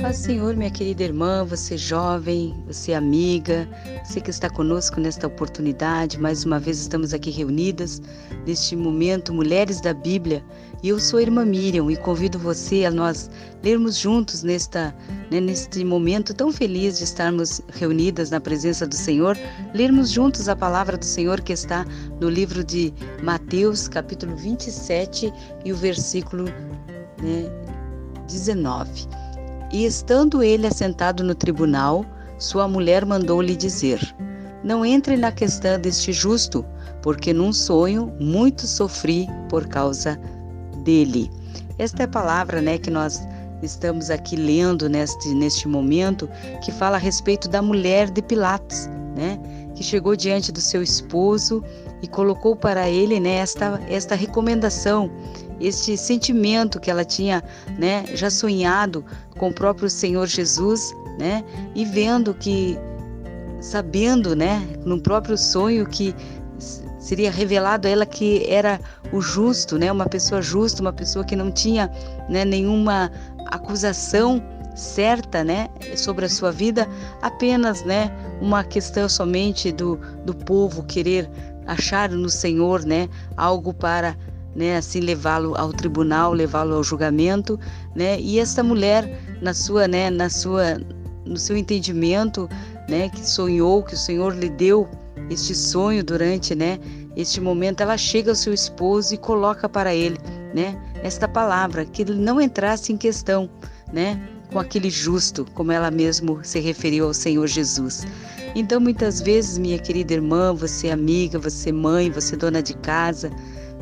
Paz Senhor, minha querida irmã, você jovem, você amiga, você que está conosco nesta oportunidade, mais uma vez estamos aqui reunidas neste momento Mulheres da Bíblia. E eu sou a irmã Miriam e convido você a nós lermos juntos nesta, né, neste momento tão feliz de estarmos reunidas na presença do Senhor, lermos juntos a palavra do Senhor que está no livro de Mateus, capítulo 27 e o versículo né, 19. E estando ele assentado no tribunal, sua mulher mandou-lhe dizer: Não entre na questão deste justo, porque num sonho muito sofri por causa dele. Esta é a palavra, né, que nós estamos aqui lendo neste neste momento, que fala a respeito da mulher de Pilatos, né, que chegou diante do seu esposo e colocou para ele, né, esta esta recomendação este sentimento que ela tinha, né, já sonhado com o próprio Senhor Jesus, né, e vendo que, sabendo, né, no próprio sonho que seria revelado a ela que era o justo, né, uma pessoa justa, uma pessoa que não tinha, né, nenhuma acusação certa, né, sobre a sua vida, apenas, né, uma questão somente do, do povo querer achar no Senhor, né, algo para né, assim levá-lo ao tribunal, levá-lo ao julgamento, né? E essa mulher na sua, né, na sua no seu entendimento, né, que sonhou, que o Senhor lhe deu este sonho durante, né, este momento, ela chega ao seu esposo e coloca para ele, né, esta palavra que ele não entrasse em questão, né, com aquele justo, como ela mesmo se referiu ao Senhor Jesus. Então, muitas vezes, minha querida irmã, você amiga, você mãe, você dona de casa,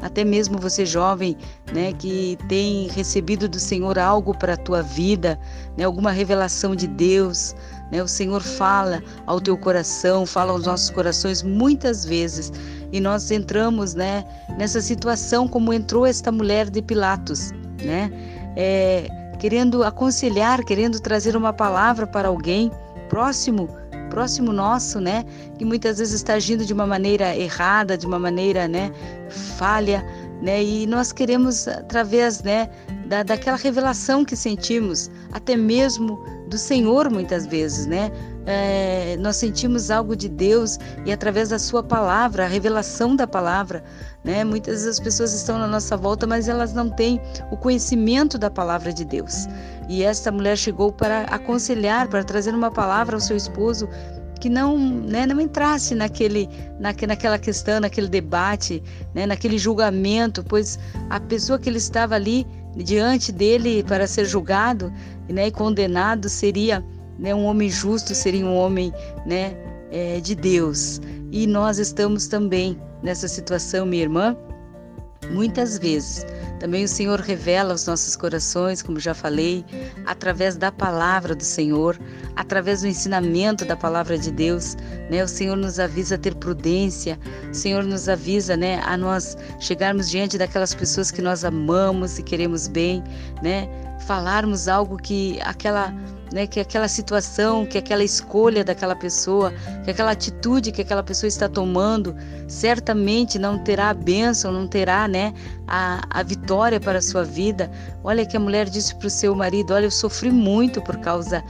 até mesmo você jovem, né, que tem recebido do Senhor algo para a tua vida, né, alguma revelação de Deus, né, o Senhor fala ao teu coração, fala aos nossos corações muitas vezes, e nós entramos, né, nessa situação como entrou esta mulher de Pilatos, né, é, querendo aconselhar, querendo trazer uma palavra para alguém próximo próximo nosso, né, que muitas vezes está agindo de uma maneira errada, de uma maneira, né, falha, né, e nós queremos através, né, da, daquela revelação que sentimos, até mesmo do Senhor muitas vezes, né, é, nós sentimos algo de Deus e através da Sua palavra, a revelação da palavra, né? Muitas das pessoas estão na nossa volta, mas elas não têm o conhecimento da palavra de Deus. E esta mulher chegou para aconselhar, para trazer uma palavra ao seu esposo que não, né, não entrasse naquele, naquela questão, naquele debate, né, naquele julgamento, pois a pessoa que ele estava ali diante dele para ser julgado né, e condenado seria né, um homem justo, seria um homem né, é, de Deus. E nós estamos também nessa situação, minha irmã, muitas vezes. Também o Senhor revela os nossos corações, como já falei, através da palavra do Senhor, através do ensinamento da palavra de Deus, né? O Senhor nos avisa a ter prudência, o Senhor nos avisa, né, a nós chegarmos diante daquelas pessoas que nós amamos e queremos bem, né? Falarmos algo que aquela né, que aquela situação, que aquela escolha daquela pessoa, que aquela atitude que aquela pessoa está tomando, certamente não terá a bênção, não terá né, a, a vitória para a sua vida. Olha que a mulher disse para o seu marido: Olha, eu sofri muito por causa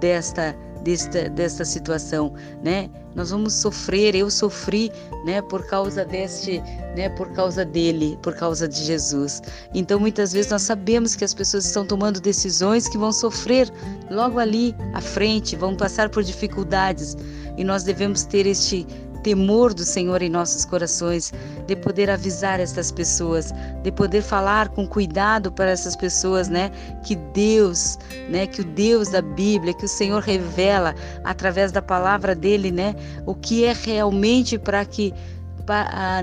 desta desta, desta situação, né? Nós vamos sofrer, eu sofri, né, por causa deste, né, por causa dele, por causa de Jesus. Então, muitas vezes nós sabemos que as pessoas estão tomando decisões que vão sofrer logo ali à frente, vão passar por dificuldades, e nós devemos ter este temor do Senhor em nossos corações, de poder avisar essas pessoas, de poder falar com cuidado para essas pessoas, né? Que Deus, né? Que o Deus da Bíblia, que o Senhor revela através da palavra dele, né? O que é realmente para que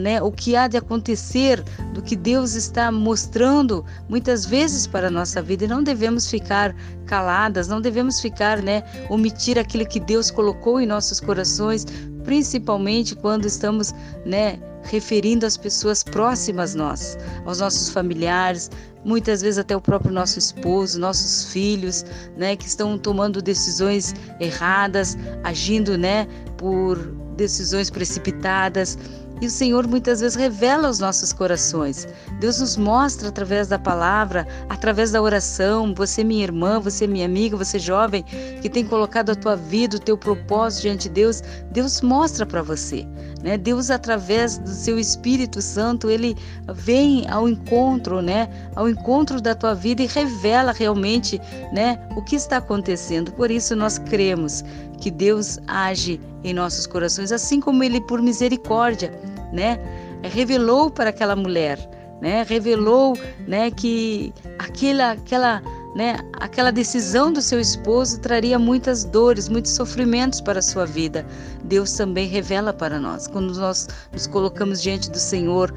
né, o que há de acontecer, do que Deus está mostrando muitas vezes para a nossa vida e não devemos ficar caladas, não devemos ficar, né, omitir aquilo que Deus colocou em nossos corações, principalmente quando estamos, né, referindo às pessoas próximas nós, aos nossos familiares, muitas vezes até o próprio nosso esposo, nossos filhos, né, que estão tomando decisões erradas, agindo, né, por decisões precipitadas, E o Senhor muitas vezes revela os nossos corações. Deus nos mostra através da palavra, através da oração. Você, minha irmã, você, minha amiga, você jovem que tem colocado a tua vida, o teu propósito diante de Deus, Deus mostra para você. Né? Deus, através do seu Espírito Santo, ele vem ao encontro, né? Ao encontro da tua vida e revela realmente, né? O que está acontecendo. Por isso nós cremos que Deus age em nossos corações, assim como Ele por misericórdia, né? Revelou para aquela mulher, né? Revelou, né? Que aquela, aquela né, aquela decisão do seu esposo traria muitas dores, muitos sofrimentos para a sua vida. Deus também revela para nós. Quando nós nos colocamos diante do Senhor,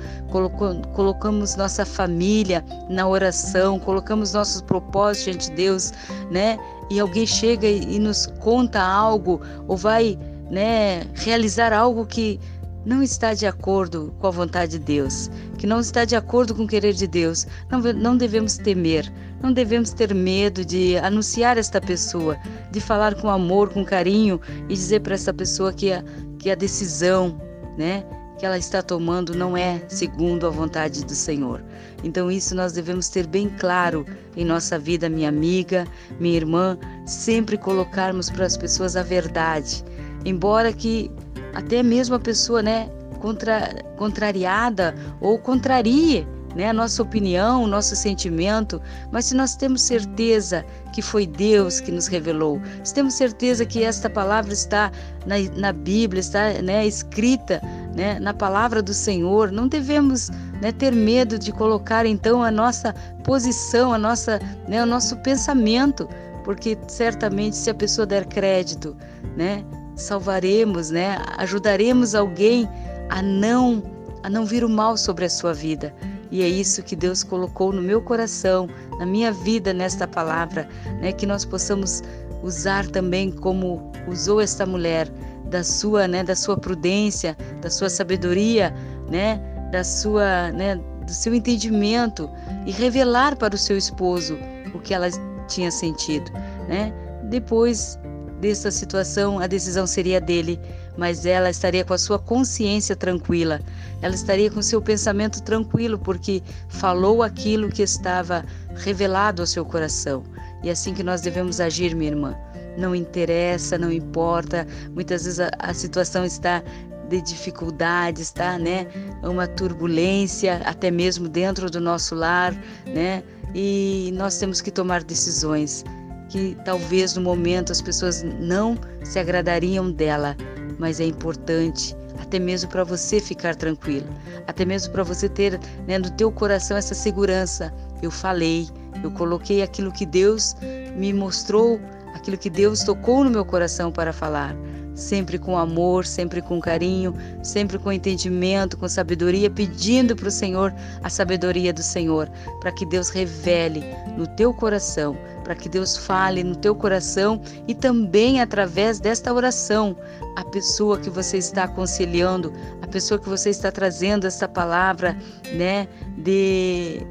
colocamos nossa família na oração, colocamos nossos propósitos diante de Deus, né? E alguém chega e nos conta algo ou vai, né, realizar algo que não está de acordo com a vontade de Deus, que não está de acordo com o querer de Deus, não, não devemos temer, não devemos ter medo de anunciar esta pessoa, de falar com amor, com carinho e dizer para essa pessoa que a, que a decisão, né, que ela está tomando não é segundo a vontade do Senhor. Então isso nós devemos ter bem claro em nossa vida, minha amiga, minha irmã, sempre colocarmos para as pessoas a verdade, embora que até mesmo a pessoa, né, contra, contrariada ou contrarie né, a nossa opinião, o nosso sentimento, mas se nós temos certeza que foi Deus que nos revelou, se temos certeza que esta palavra está na, na Bíblia, está né, escrita né, na palavra do Senhor, não devemos né, ter medo de colocar então a nossa posição, a nossa, né, o nosso pensamento, porque certamente se a pessoa der crédito, né, salvaremos, né? Ajudaremos alguém a não a não vir o mal sobre a sua vida. E é isso que Deus colocou no meu coração, na minha vida nesta palavra, né? Que nós possamos usar também como usou esta mulher da sua, né, da sua prudência, da sua sabedoria, né, da sua, né, do seu entendimento e revelar para o seu esposo o que ela tinha sentido, né? Depois dessa situação, a decisão seria dele, mas ela estaria com a sua consciência tranquila, ela estaria com seu pensamento tranquilo, porque falou aquilo que estava revelado ao seu coração. E é assim que nós devemos agir, minha irmã. Não interessa, não importa. Muitas vezes a, a situação está de dificuldade, está, né? Uma turbulência, até mesmo dentro do nosso lar, né? E nós temos que tomar decisões que talvez no momento as pessoas não se agradariam dela, mas é importante até mesmo para você ficar tranquilo, até mesmo para você ter né, no teu coração essa segurança. Eu falei, eu coloquei aquilo que Deus me mostrou, aquilo que Deus tocou no meu coração para falar sempre com amor, sempre com carinho, sempre com entendimento, com sabedoria, pedindo para o Senhor a sabedoria do Senhor, para que Deus revele no teu coração, para que Deus fale no teu coração e também através desta oração, a pessoa que você está aconselhando, a pessoa que você está trazendo essa palavra, né, de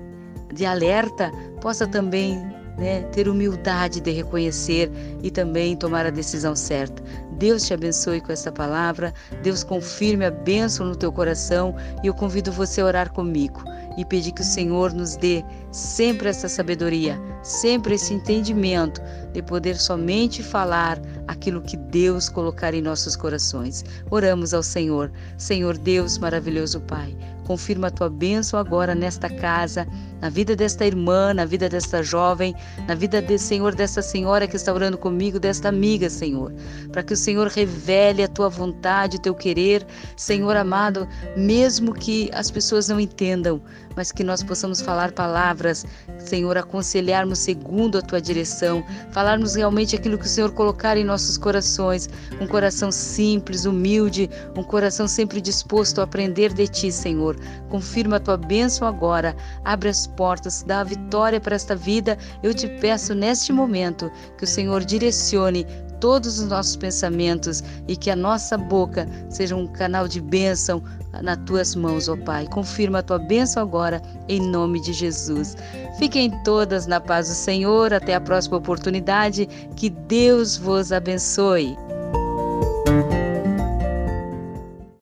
de alerta, possa também né, ter humildade de reconhecer e também tomar a decisão certa. Deus te abençoe com essa palavra, Deus confirme a bênção no teu coração e eu convido você a orar comigo e pedir que o Senhor nos dê sempre essa sabedoria, sempre esse entendimento de poder somente falar aquilo que Deus colocar em nossos corações. Oramos ao Senhor. Senhor Deus, maravilhoso Pai, confirma a tua bênção agora nesta casa, na vida desta irmã, na vida desta jovem, na vida de Senhor desta senhora que está orando comigo, desta amiga, Senhor, para que o Senhor revele a tua vontade, o teu querer, Senhor amado, mesmo que as pessoas não entendam, mas que nós possamos falar palavras, Senhor, aconselharmos segundo a tua direção, falarmos realmente aquilo que o Senhor colocar em nossos corações, um coração simples, humilde, um coração sempre disposto a aprender de ti, Senhor. Confirma a tua bênção agora, abre as portas, dá a vitória para esta vida. Eu te peço neste momento que o Senhor direcione todos os nossos pensamentos e que a nossa boca seja um canal de bênção nas tuas mãos, ó Pai. Confirma a tua bênção agora, em nome de Jesus. Fiquem todas na paz do Senhor. Até a próxima oportunidade. Que Deus vos abençoe.